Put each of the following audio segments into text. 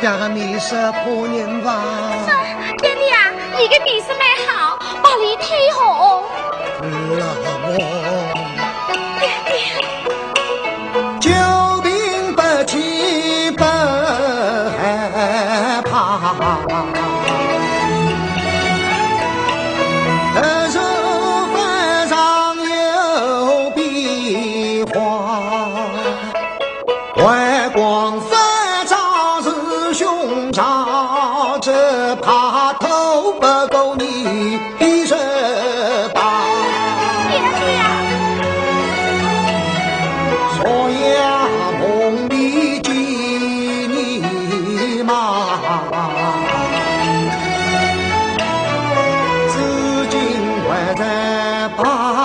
爹爹的面色怕人吧？阿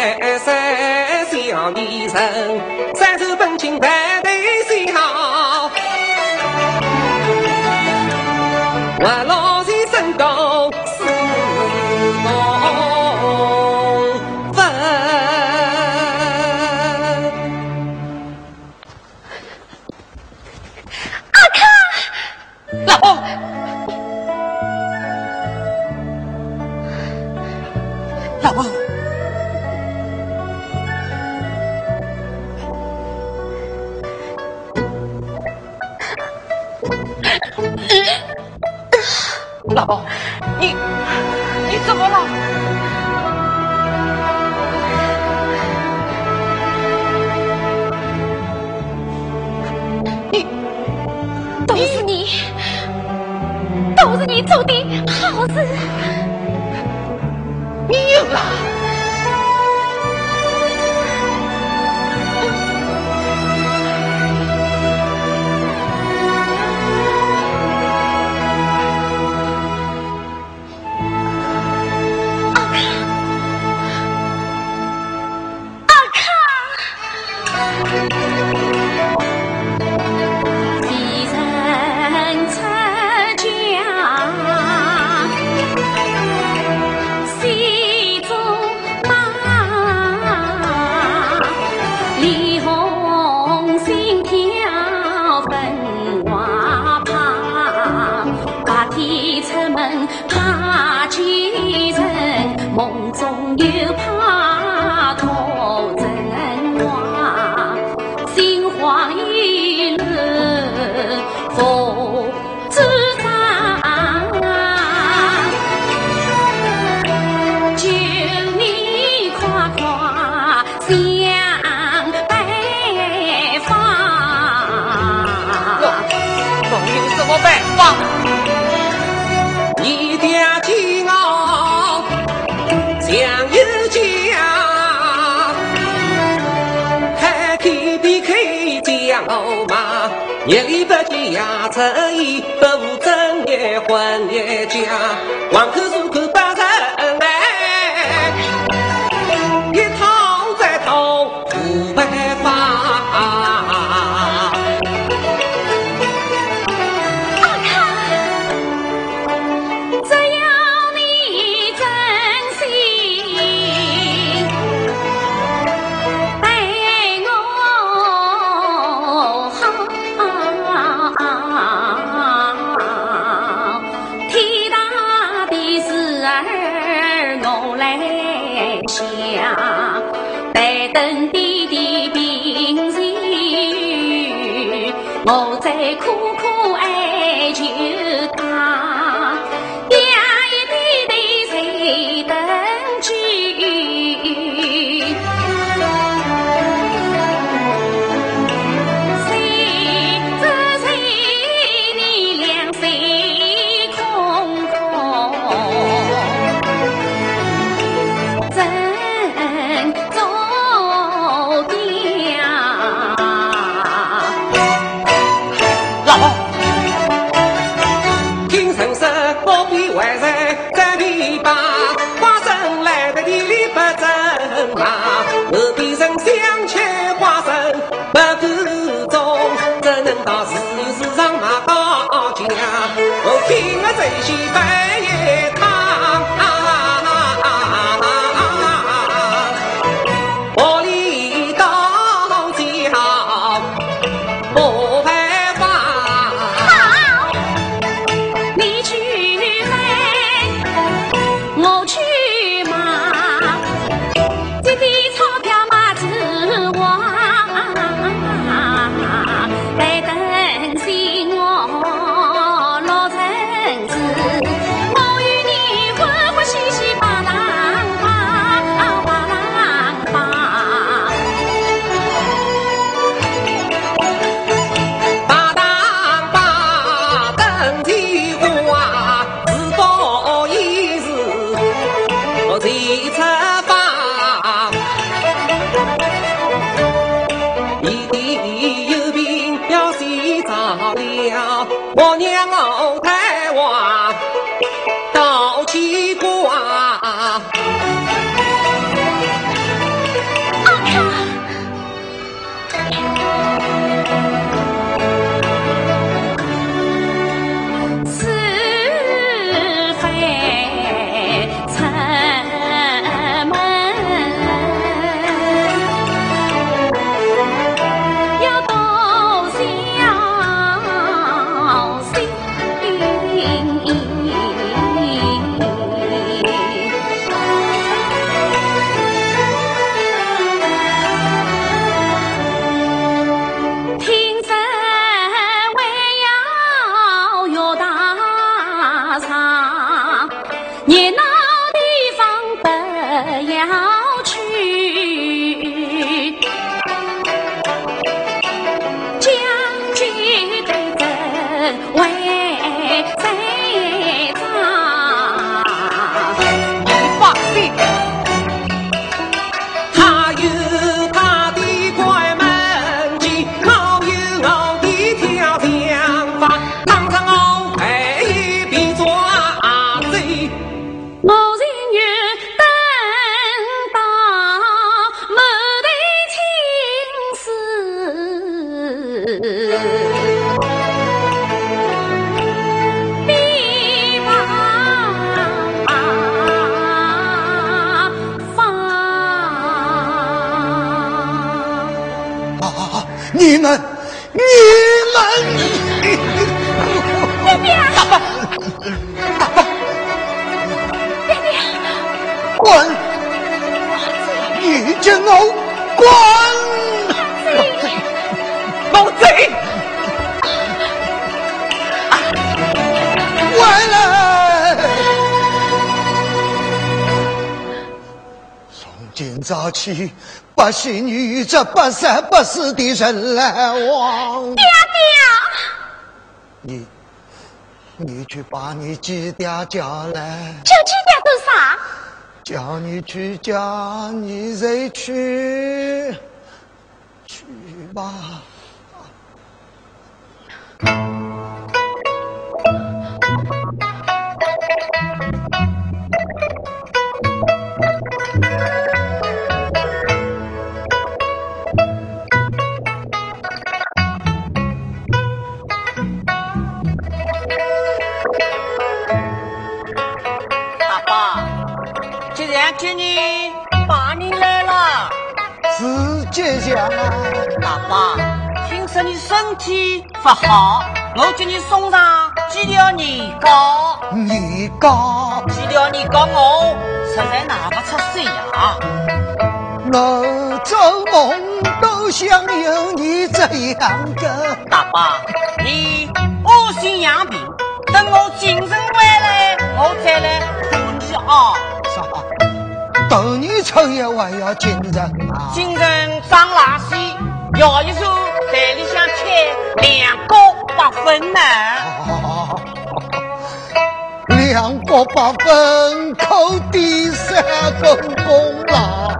贵万山小女人，三手本金排队最好，我老先生高。老 公，你你怎么了？你都是你，都是你做的好事，你赢了。夜里不见牙出衣，不务正业混业家，黄口赌中，怎能到市市上买把？我拼了这些白。不三不四的人来往。爹爹，你你去把你几爹叫来。叫几爹做啥？叫你去叫，你再去去吧。身体不好，我给你送上几条年糕，年糕，几条年糕我实在拿不出手呀。我做梦都想有你这样的大伯。你安心养病，等我精神回来，我再来找你啊。啥，等你出院，我要精神啊。精神张垃圾摇一首《袋里香》。两个八分呢。两个八分扣第三分功劳。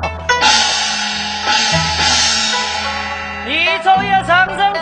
你昼夜上阵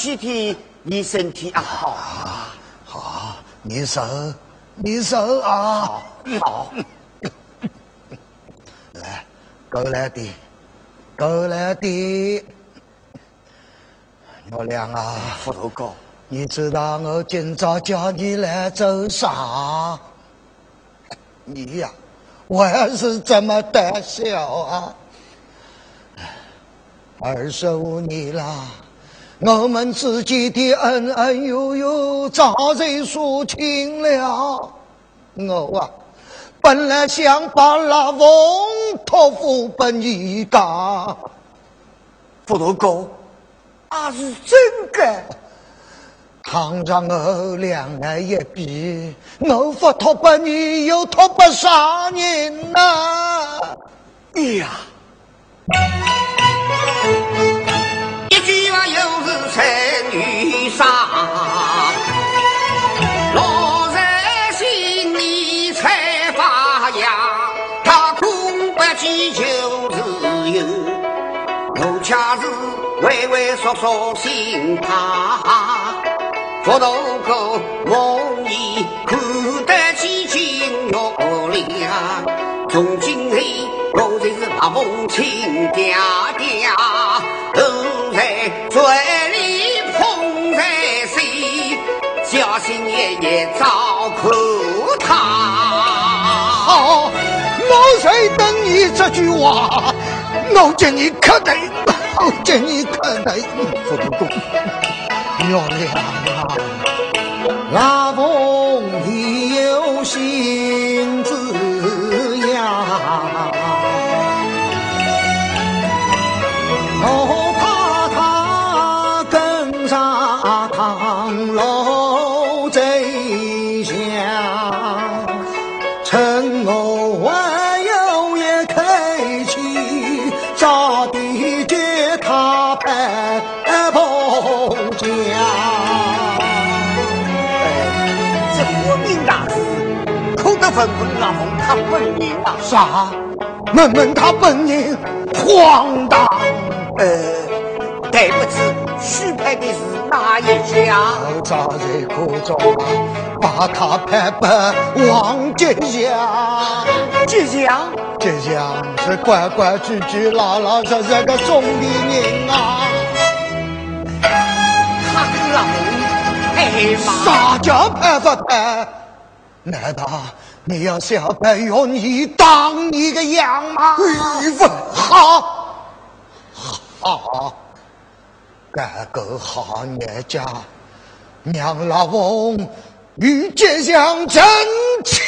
啦！这几天你身体啊好？好，你手，你手啊！好，好来，过来的，过来的。月亮啊，副头哥，你知道我今朝叫你来做啥？你呀、我还是这么胆小啊！二十五年了，我们之间的恩恩怨怨早就说清了。我啊，本来想把那翁托付给你家。副头哥，啊是真的。倘若我两眼一闭，我不托给你，又托给啥人呐、哎呀，一句话又是成语上，落在心里才发芽。他空不计就是有，我恰是畏畏缩缩心怕。佛头哥梦里看得起金玉亮，从今后我才是阿凤亲爹爹，小心爷爷照顾他。好，我在等你这句话，我叫你可得，我叫你可得，不不不，月亮啊，那凤他本人啊。啥？问问他本人荒唐。呃，对不起，许配的是哪一家？我早在把他派给王吉祥。吉祥，吉祥是乖乖矩矩、老老实实的中年人啊。他跟老哎妈，啥叫派不派？难道你要小白用你当你个羊吗？好，好，改个好人家，娘老翁与吉祥成亲。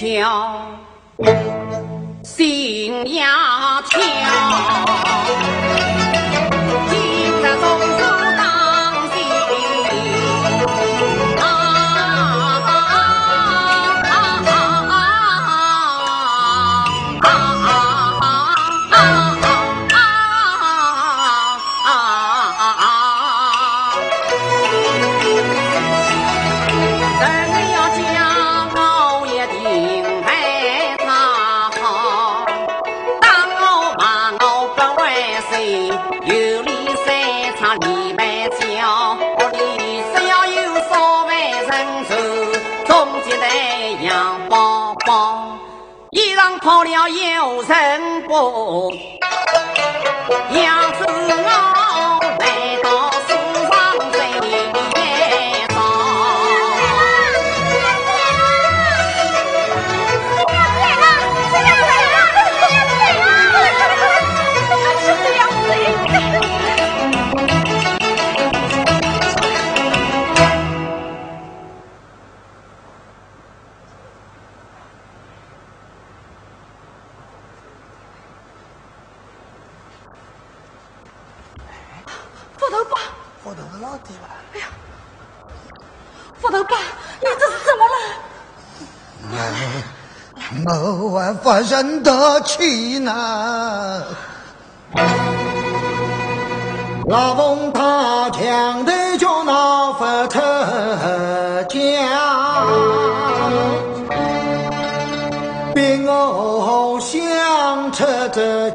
我了有人不？没办我忍得起呢。老翁他强的就那佛特家，比我想出这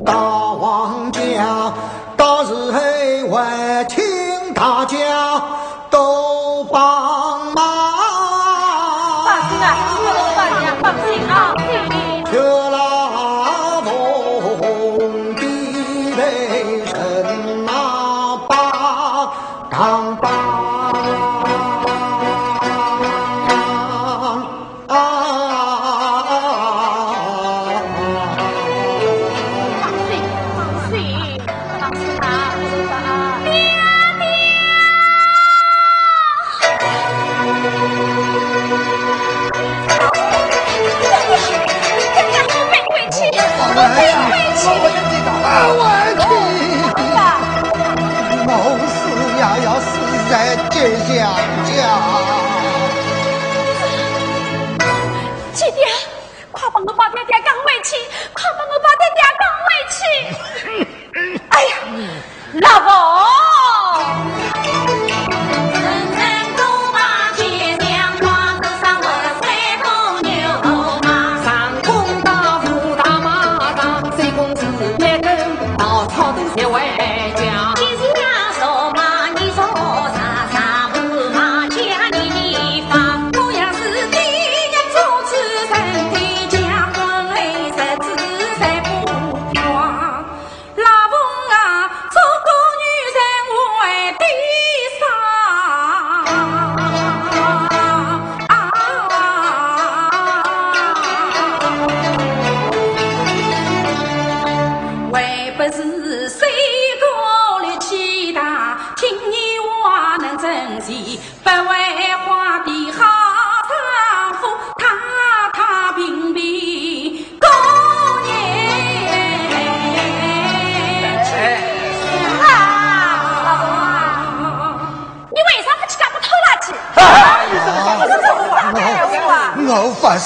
大王家，到时候还去。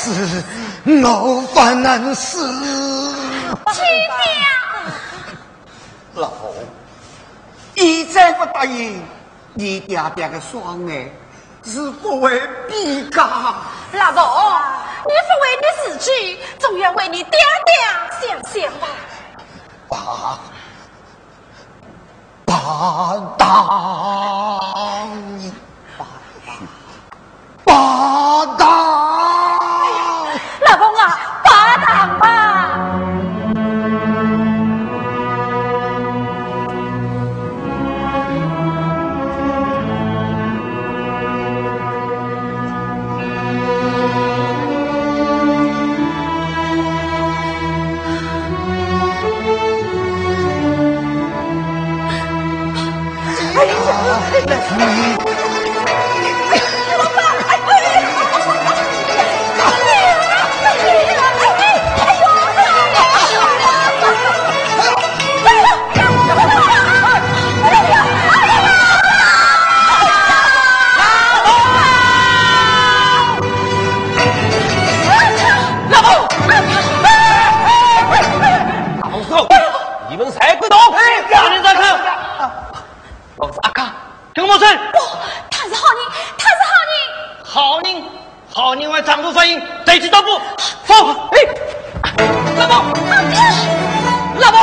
我发誓，我发难死。亲娘，老，一再不答应，你爹爹的双眼是不会比较？老婆，你不为你自己，总要为你爹爹想想吧。八八当，八当，你们才不懂！老子阿卡，听我说，他是好人，他是好人。好人，好人为丈夫发言，对其道不？放！哎，老婆，老婆，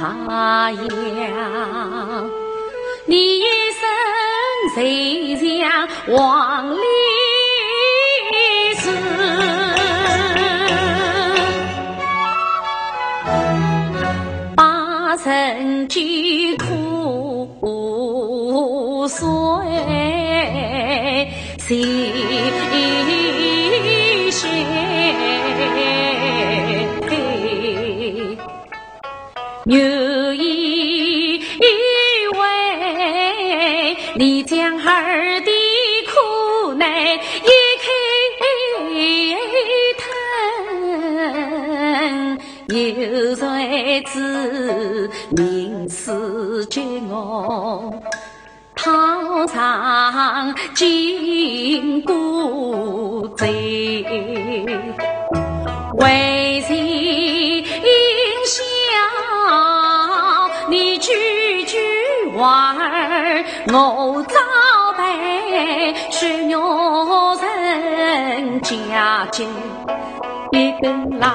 嗲呀，你一生谁像黄鹂死？八成居土碎，士绝我讨上金箍贼，为谁娃儿，我早被血肉人家境，一根烂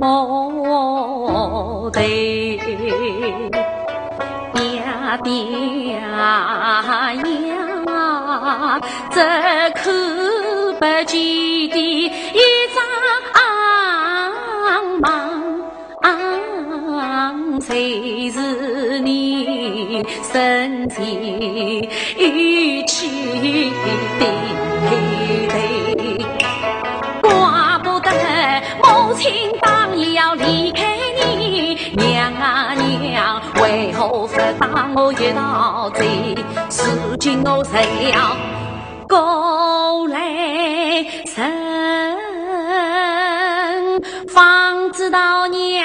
木头，爹呀，这看不见的一张梦，谁是你？身体与气的，怪不得母亲当夜要离开把我一道走？如今我成了过来人，方知道娘